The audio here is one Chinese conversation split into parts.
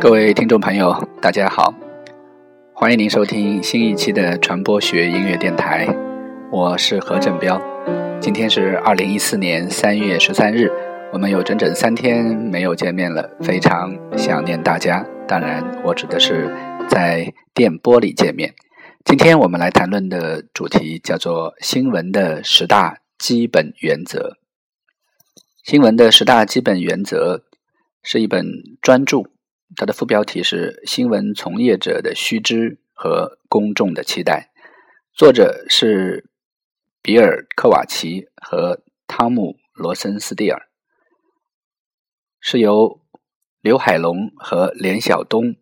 各位听众朋友，大家好，欢迎您收听新一期的传播学音乐电台，我是何振彪。今天是二零一四年三月十三日，我们有整整三天没有见面了，非常想念大家。当然，我指的是在电波里见面。今天我们来谈论的主题叫做新闻的十大基本原则。新闻的十大基本原则是一本专著，它的副标题是《新闻从业者的须知和公众的期待》，作者是比尔·科瓦奇和汤姆·罗森斯蒂尔，是由刘海龙和连晓东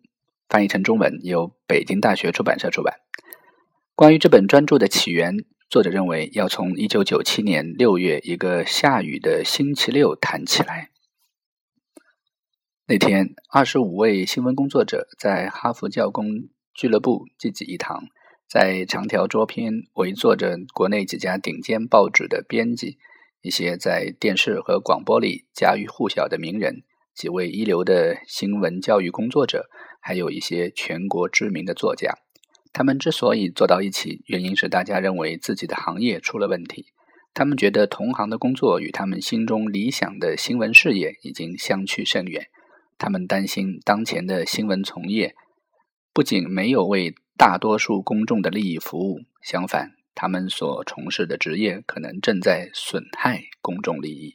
翻译成中文，由北京大学出版社出版。关于这本专著的起源。作者认为，要从一九九七年六月一个下雨的星期六谈起来。那天，二十五位新闻工作者在哈佛教工俱乐部聚集一堂，在长条桌边围坐着国内几家顶尖报纸的编辑，一些在电视和广播里家喻户晓的名人，几位一流的新闻教育工作者，还有一些全国知名的作家。他们之所以坐到一起，原因是大家认为自己的行业出了问题。他们觉得同行的工作与他们心中理想的新闻事业已经相去甚远。他们担心当前的新闻从业不仅没有为大多数公众的利益服务，相反，他们所从事的职业可能正在损害公众利益。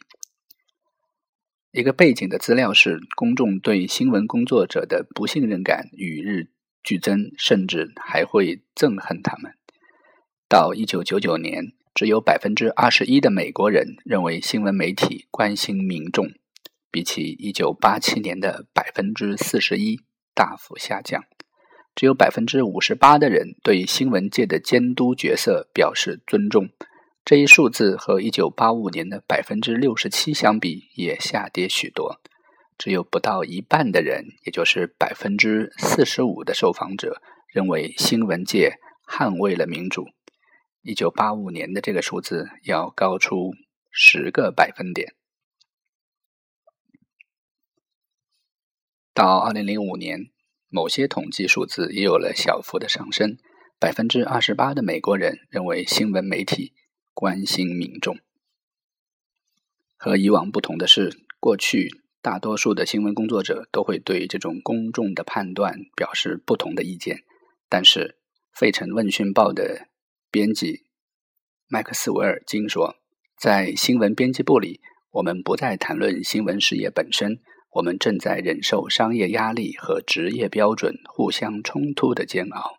一个背景的资料是，公众对新闻工作者的不信任感与日。俱增，甚至还会憎恨他们。到一九九九年，只有百分之二十一的美国人认为新闻媒体关心民众，比起一九八七年的百分之四十一大幅下降。只有百分之五十八的人对新闻界的监督角色表示尊重。这一数字和一九八五年的百分之六十七相比，也下跌许多。只有不到一半的人，也就是百分之四十五的受访者认为新闻界捍卫了民主。一九八五年的这个数字要高出十个百分点。到二零零五年，某些统计数字也有了小幅的上升。百分之二十八的美国人认为新闻媒体关心民众。和以往不同的是，过去。大多数的新闻工作者都会对这种公众的判断表示不同的意见，但是《费城问讯报》的编辑麦克斯韦尔金说：“在新闻编辑部里，我们不再谈论新闻事业本身，我们正在忍受商业压力和职业标准互相冲突的煎熬。”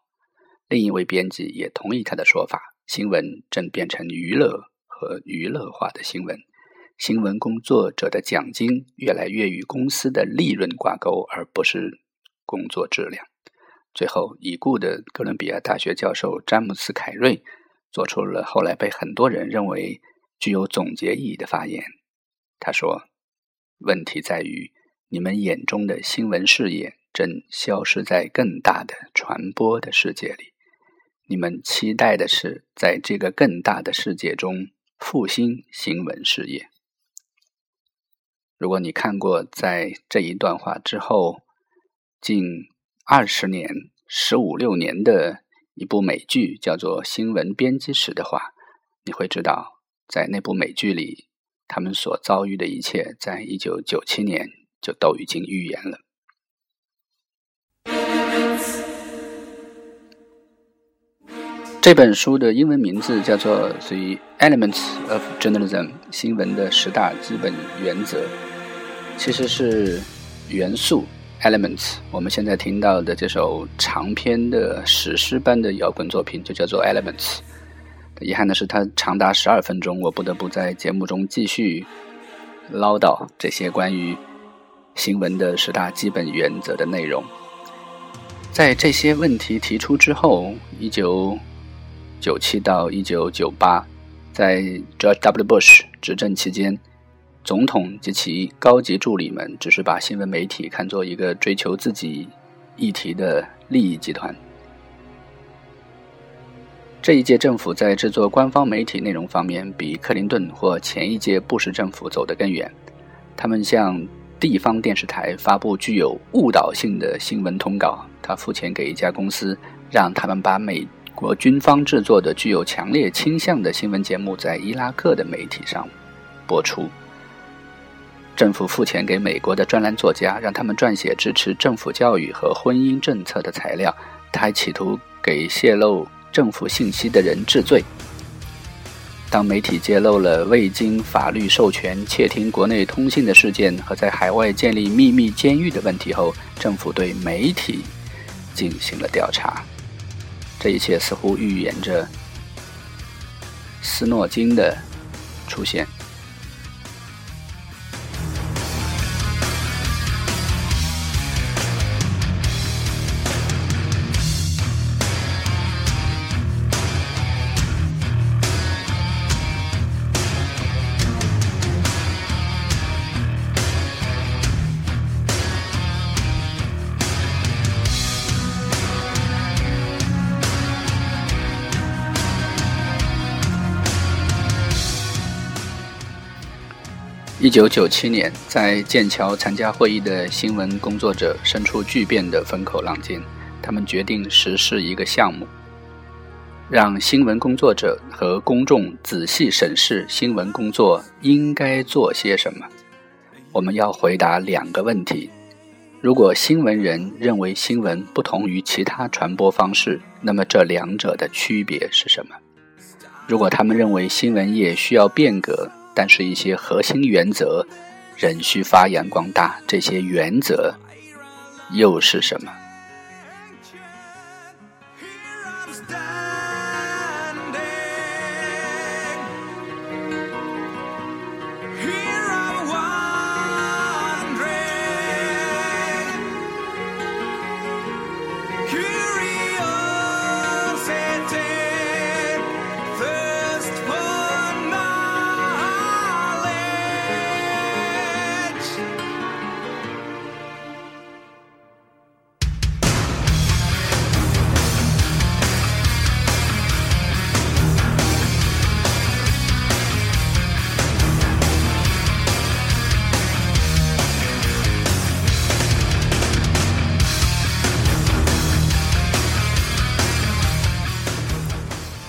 另一位编辑也同意他的说法：“新闻正变成娱乐和娱乐化的新闻。”新闻工作者的奖金越来越与公司的利润挂钩，而不是工作质量。最后，已故的哥伦比亚大学教授詹姆斯·凯瑞做出了后来被很多人认为具有总结意义的发言。他说：“问题在于，你们眼中的新闻事业正消失在更大的传播的世界里。你们期待的是，在这个更大的世界中复兴新闻事业。”如果你看过在这一段话之后近二十年、十五六年的一部美剧，叫做《新闻编辑史》的话，你会知道，在那部美剧里，他们所遭遇的一切，在一九九七年就都已经预言了。这本书的英文名字叫做《The Elements of Journalism》，新闻的十大基本原则。其实是元素 （elements）。我们现在听到的这首长篇的史诗般的摇滚作品就叫做 elements。遗憾的是，它长达十二分钟，我不得不在节目中继续唠叨这些关于新闻的十大基本原则的内容。在这些问题提出之后，一九九七到一九九八，在 George W. Bush 执政期间。总统及其高级助理们只是把新闻媒体看作一个追求自己议题的利益集团。这一届政府在制作官方媒体内容方面比克林顿或前一届布什政府走得更远。他们向地方电视台发布具有误导性的新闻通稿，他付钱给一家公司，让他们把美国军方制作的具有强烈倾向的新闻节目在伊拉克的媒体上播出。政府付钱给美国的专栏作家，让他们撰写支持政府教育和婚姻政策的材料。他还企图给泄露政府信息的人治罪。当媒体揭露了未经法律授权窃听国内通信的事件和在海外建立秘密监狱的问题后，政府对媒体进行了调查。这一切似乎预言着斯诺金的出现。九九七年，在剑桥参加会议的新闻工作者身处巨变的风口浪尖。他们决定实施一个项目，让新闻工作者和公众仔细审视新闻工作应该做些什么。我们要回答两个问题：如果新闻人认为新闻不同于其他传播方式，那么这两者的区别是什么？如果他们认为新闻业需要变革，但是，一些核心原则仍需发扬光大。这些原则又是什么？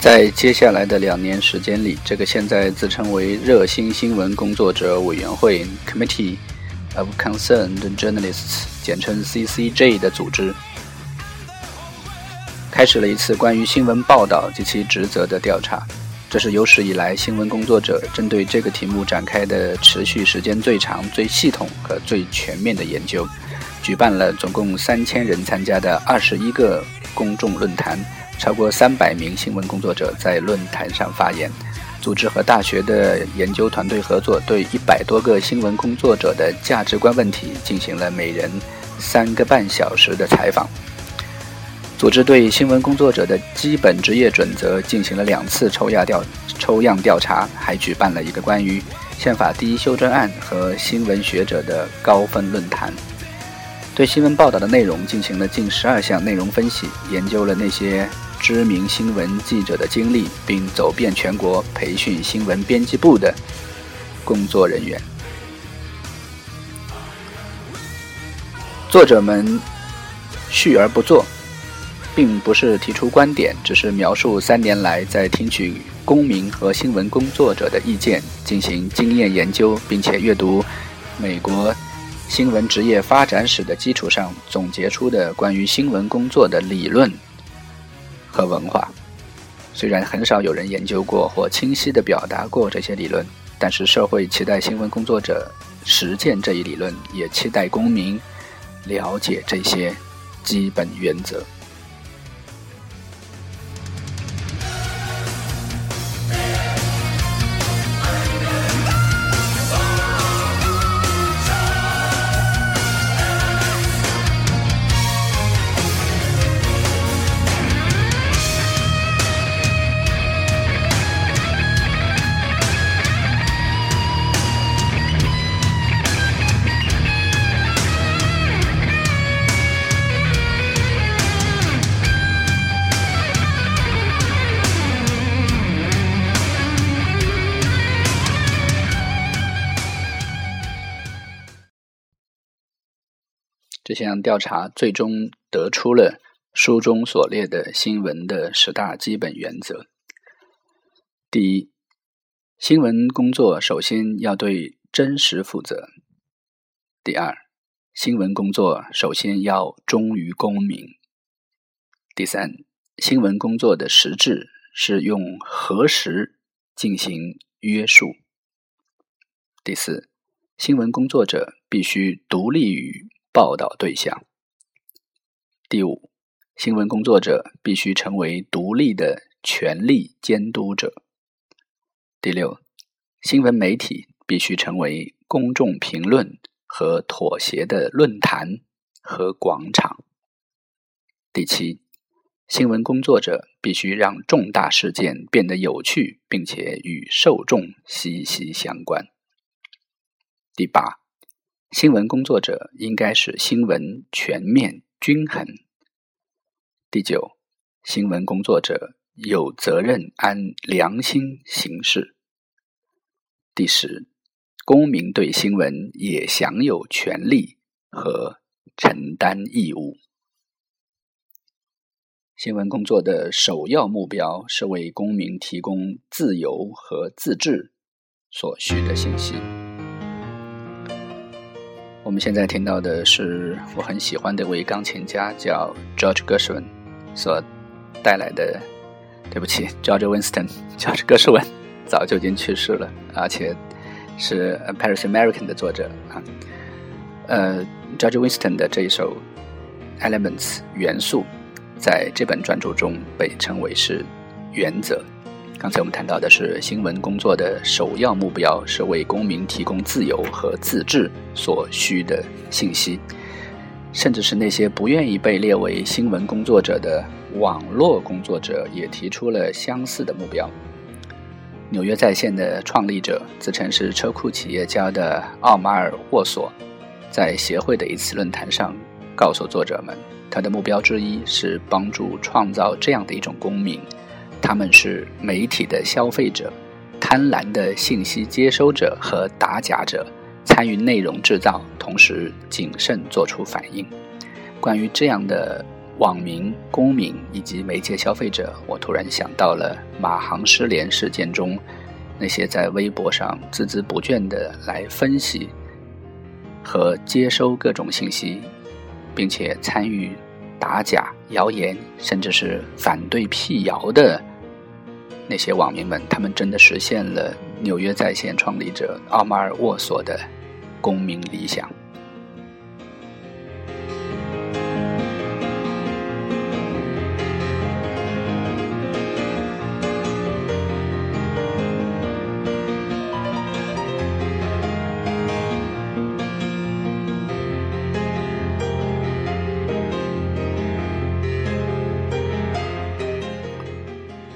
在接下来的两年时间里，这个现在自称为热心新闻工作者委员会 （Committee of Concerned Journalists，简称 CCJ） 的组织，开始了一次关于新闻报道及其职责的调查。这是有史以来新闻工作者针对这个题目展开的持续时间最长、最系统和最全面的研究。举办了总共三千人参加的二十一个公众论坛。超过三百名新闻工作者在论坛上发言，组织和大学的研究团队合作，对一百多个新闻工作者的价值观问题进行了每人三个半小时的采访。组织对新闻工作者的基本职业准则进行了两次抽样调抽样调查，还举办了一个关于宪法第一修正案和新闻学者的高分论坛。对新闻报道的内容进行了近十二项内容分析，研究了那些。知名新闻记者的经历，并走遍全国培训新闻编辑部的工作人员。作者们叙而不作，并不是提出观点，只是描述三年来在听取公民和新闻工作者的意见，进行经验研究，并且阅读美国新闻职业发展史的基础上总结出的关于新闻工作的理论。和文化，虽然很少有人研究过或清晰地表达过这些理论，但是社会期待新闻工作者实践这一理论，也期待公民了解这些基本原则。这项调查最终得出了书中所列的新闻的十大基本原则：第一，新闻工作首先要对真实负责；第二，新闻工作首先要忠于公民；第三，新闻工作的实质是用核实进行约束；第四，新闻工作者必须独立于报道对象；第五，新闻工作者必须成为独立的权力监督者；第六，新闻媒体必须成为公众评论和妥协的论坛和广场；第七。新闻工作者必须让重大事件变得有趣，并且与受众息息相关。第八，新闻工作者应该使新闻全面均衡。第九，新闻工作者有责任按良心行事。第十，公民对新闻也享有权利和承担义务。新闻工作的首要目标是为公民提供自由和自治所需的信息。我们现在听到的是我很喜欢的一位钢琴家，叫 George Gershwin 所带来的。对不起，George Winston，George Gershwin 早就已经去世了，而且是 Paris American 的作者啊。呃，George Winston 的这一首 Elements 元素。在这本专著中被称为是原则。刚才我们谈到的是新闻工作的首要目标是为公民提供自由和自治所需的信息，甚至是那些不愿意被列为新闻工作者的网络工作者也提出了相似的目标。纽约在线的创立者自称是车库企业家的奥马尔沃索，在协会的一次论坛上告诉作者们。他的目标之一是帮助创造这样的一种公民，他们是媒体的消费者、贪婪的信息接收者和打假者，参与内容制造，同时谨慎做出反应。关于这样的网民、公民以及媒介消费者，我突然想到了马航失联事件中那些在微博上孜孜不倦地来分析和接收各种信息，并且参与。打假、谣言，甚至是反对辟谣的那些网民们，他们真的实现了纽约在线创立者奥马尔沃索的公民理想。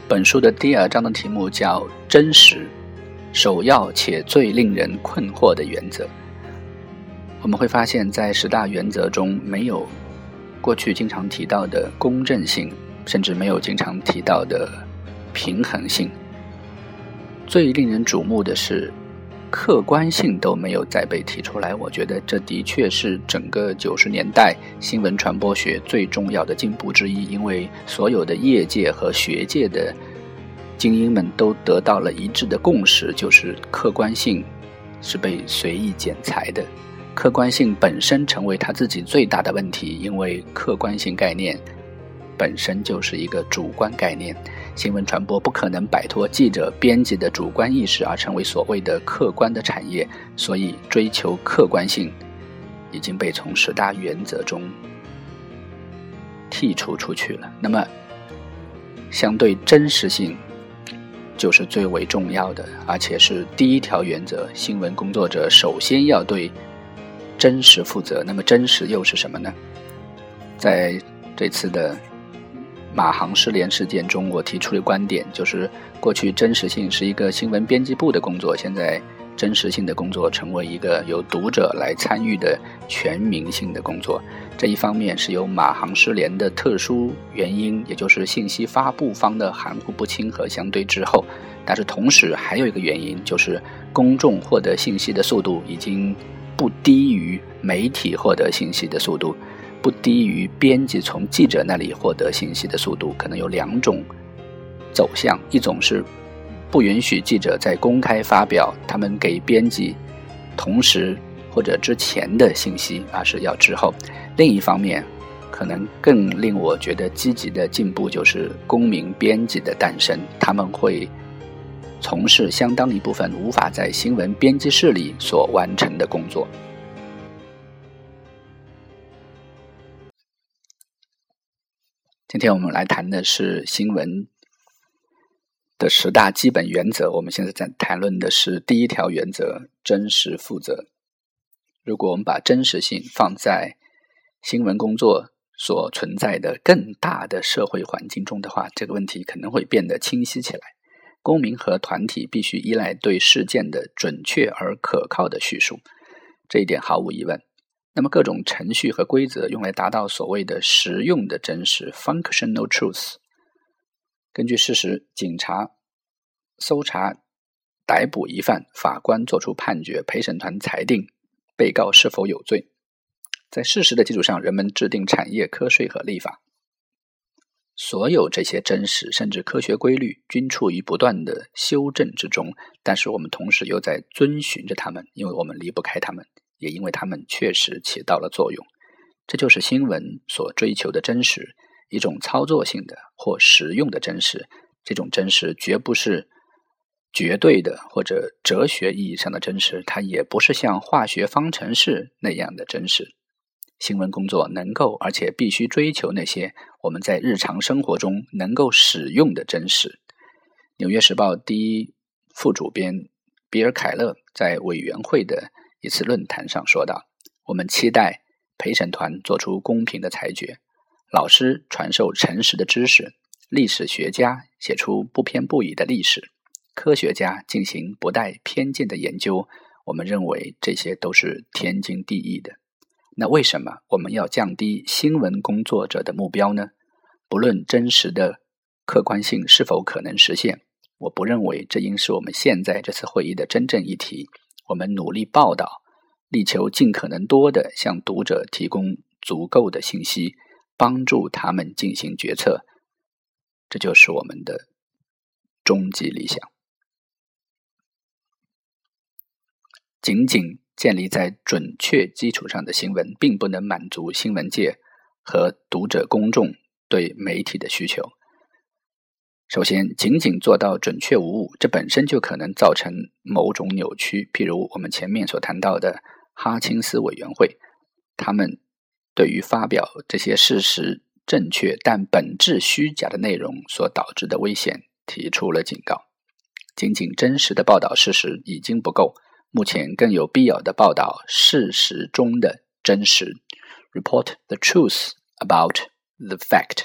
本书的第二章的题目叫“真实”，首要且最令人困惑的原则。我们会发现，在十大原则中，没有过去经常提到的公正性，甚至没有经常提到的平衡性。最令人瞩目的是。客观性都没有再被提出来，我觉得这的确是整个九十年代新闻传播学最重要的进步之一，因为所有的业界和学界的精英们都得到了一致的共识，就是客观性是被随意剪裁的，客观性本身成为他自己最大的问题，因为客观性概念。本身就是一个主观概念，新闻传播不可能摆脱记者、编辑的主观意识而成为所谓的客观的产业，所以追求客观性已经被从十大原则中剔除出去了。那么，相对真实性就是最为重要的，而且是第一条原则。新闻工作者首先要对真实负责。那么，真实又是什么呢？在这次的。马航失联事件中，我提出的观点就是：过去真实性是一个新闻编辑部的工作，现在真实性的工作成为一个由读者来参与的全民性的工作。这一方面是由马航失联的特殊原因，也就是信息发布方的含糊不清和相对滞后；但是同时还有一个原因，就是公众获得信息的速度已经不低于媒体获得信息的速度，不低于编辑从记者那里获得信息的速度。可能有两种走向：一种是不允许记者在公开发表他们给编辑同时或者之前的信息，而是要之后；另一方面，可能更令我觉得积极的进步就是公民编辑的诞生，他们会。从事相当一部分无法在新闻编辑室里所完成的工作。今天我们来谈的是新闻的十大基本原则。我们现在在谈论的是第一条原则：真实负责。如果我们把真实性放在新闻工作所存在的更大的社会环境中的话，这个问题可能会变得清晰起来。公民和团体必须依赖对事件的准确而可靠的叙述，这一点毫无疑问。那么，各种程序和规则用来达到所谓的实用的真实 （functional truth）。根据事实，警察搜查、逮捕疑犯，法官作出判决，陪审团裁定被告是否有罪。在事实的基础上，人们制定产业科税和立法。所有这些真实甚至科学规律均处于不断的修正之中，但是我们同时又在遵循着他们，因为我们离不开他们，也因为他们确实起到了作用。这就是新闻所追求的真实，一种操作性的或实用的真实。这种真实绝不是绝对的或者哲学意义上的真实，它也不是像化学方程式那样的真实。新闻工作能够而且必须追求那些我们在日常生活中能够使用的真实。《纽约时报》第一副主编比尔·凯勒在委员会的一次论坛上说道：“我们期待陪审团做出公平的裁决，老师传授诚实的知识，历史学家写出不偏不倚的历史，科学家进行不带偏见的研究。我们认为这些都是天经地义的。”那为什么我们要降低新闻工作者的目标呢？不论真实的客观性是否可能实现，我不认为这应是我们现在这次会议的真正议题。我们努力报道，力求尽可能多的向读者提供足够的信息，帮助他们进行决策。这就是我们的终极理想。仅仅。建立在准确基础上的新闻，并不能满足新闻界和读者公众对媒体的需求。首先，仅仅做到准确无误，这本身就可能造成某种扭曲。譬如我们前面所谈到的哈钦斯委员会，他们对于发表这些事实正确但本质虚假的内容所导致的危险提出了警告。仅仅真实的报道事实已经不够。目前更有必要的报道事实中的真实，report the truth about the fact。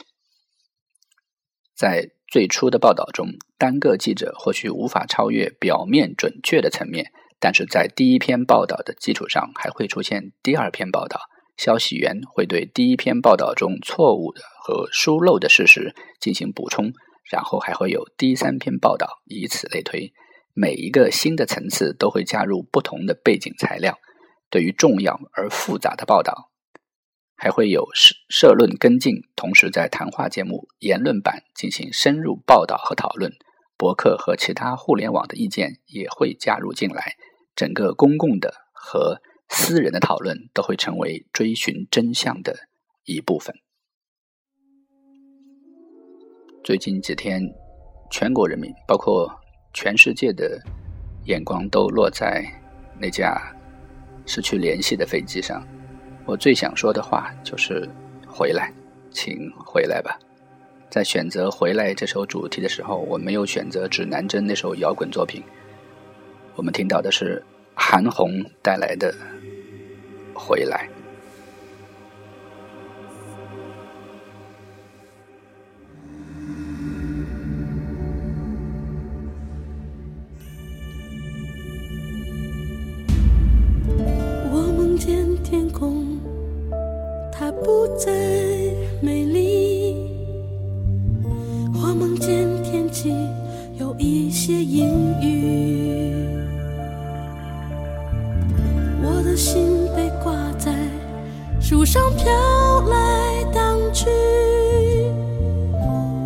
在最初的报道中，单个记者或许无法超越表面准确的层面，但是在第一篇报道的基础上，还会出现第二篇报道。消息源会对第一篇报道中错误的和疏漏的事实进行补充，然后还会有第三篇报道，以此类推。每一个新的层次都会加入不同的背景材料，对于重要而复杂的报道，还会有社社论跟进。同时，在谈话节目、言论版进行深入报道和讨论，博客和其他互联网的意见也会加入进来。整个公共的和私人的讨论都会成为追寻真相的一部分。最近几天，全国人民包括。全世界的眼光都落在那架失去联系的飞机上。我最想说的话就是“回来，请回来吧。”在选择《回来》这首主题的时候，我没有选择指南针那首摇滚作品。我们听到的是韩红带来的《回来》。不再美丽。我梦见天气有一些阴雨，我的心被挂在树上飘来荡去。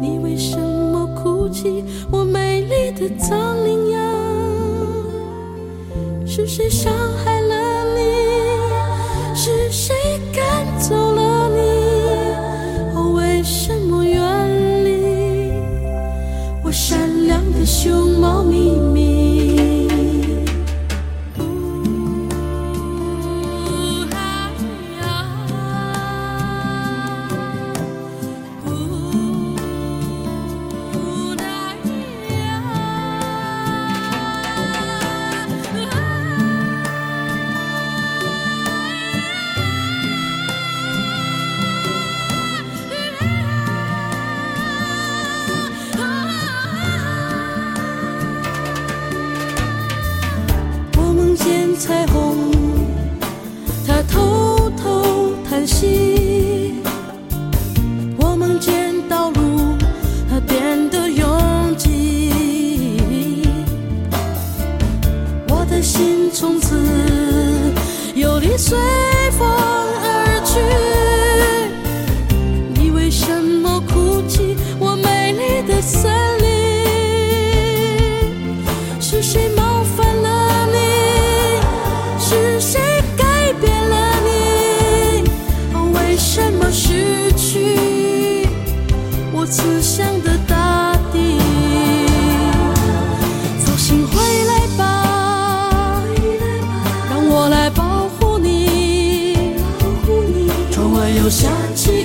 你为什么哭泣？我美丽的藏羚羊，是谁伤害彩虹，我想起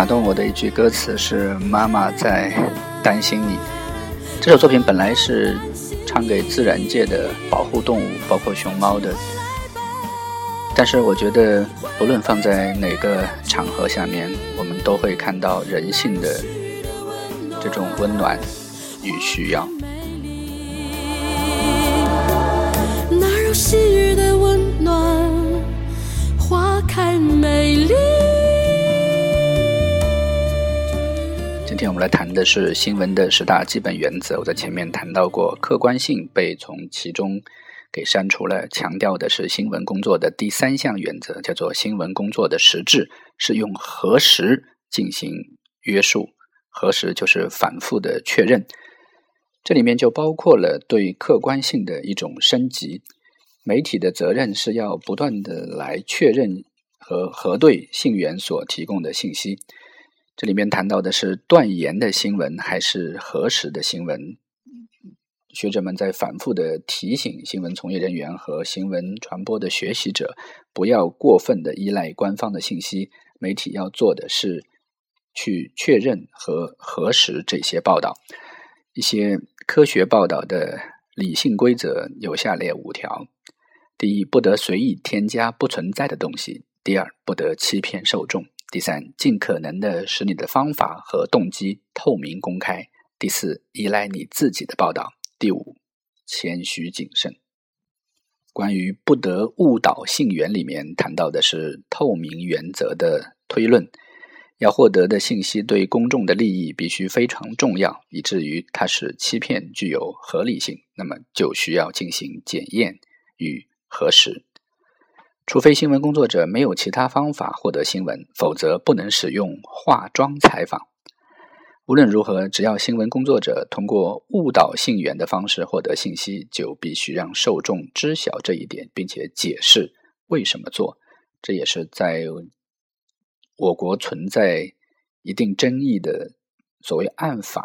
打动我的一句歌词是“妈妈在担心你”。这首作品本来是唱给自然界的保护动物，包括熊猫的。但是我觉得，不论放在哪个场合下面，我们都会看到人性的这种温暖与需要。那如昔日的温暖，今天我们来谈的是新闻的十大基本原则。我在前面谈到过，客观性被从其中给删除了，强调的是新闻工作的第三项原则，叫做新闻工作的实质是用核实进行约束。核实就是反复的确认，这里面就包括了对客观性的一种升级。媒体的责任是要不断的来确认和核对信源所提供的信息。这里面谈到的是断言的新闻还是核实的新闻？学者们在反复的提醒新闻从业人员和新闻传播的学习者，不要过分的依赖官方的信息。媒体要做的是去确认和核实这些报道。一些科学报道的理性规则有下列五条：第一，不得随意添加不存在的东西；第二，不得欺骗受众。第三，尽可能的使你的方法和动机透明公开；第四，依赖你自己的报道；第五，谦虚谨慎。关于不得误导信源里面谈到的是透明原则的推论，要获得的信息对公众的利益必须非常重要，以至于它使欺骗具有合理性，那么就需要进行检验与核实。除非新闻工作者没有其他方法获得新闻，否则不能使用化妆采访。无论如何，只要新闻工作者通过误导信源的方式获得信息，就必须让受众知晓这一点，并且解释为什么做，这也是在我国存在一定争议的所谓暗访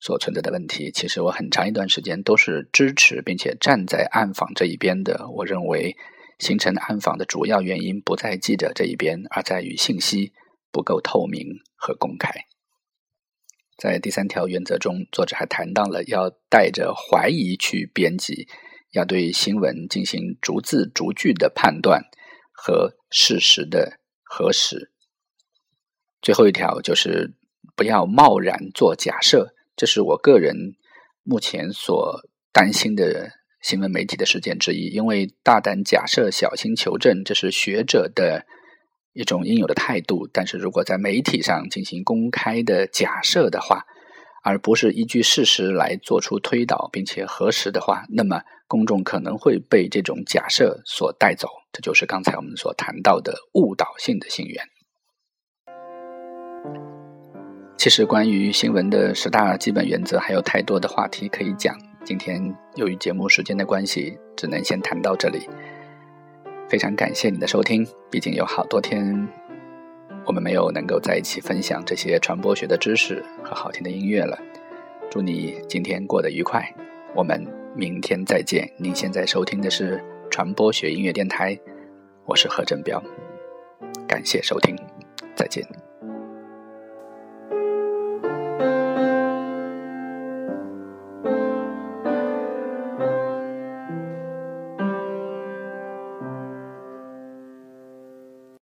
所存在的问题。其实我很长一段时间都是支持并且站在暗访这一边的。我认为形成暗访的主要原因不在记者这一边，而在于信息不够透明和公开。在第三条原则中，作者还谈到了要带着怀疑去编辑，要对新闻进行逐字逐句的判断和事实的核实。最后一条就是不要贸然做假设，这是我个人目前所担心的新闻媒体的事件之一。因为大胆假设、小心求证，这是学者的。一种应有的态度，但是如果在媒体上进行公开的假设的话，而不是依据事实来做出推导并且核实的话，那么公众可能会被这种假设所带走。这就是刚才我们所谈到的误导性的信源。其实，关于新闻的十大基本原则还有太多的话题可以讲，今天由于节目时间的关系，只能先谈到这里。非常感谢你的收听，毕竟有好多天我们没有能够在一起分享这些传播学的知识和好听的音乐了。祝你今天过得愉快，我们明天再见。您现在收听的是传播学音乐电台，我是何振彪，感谢收听，再见。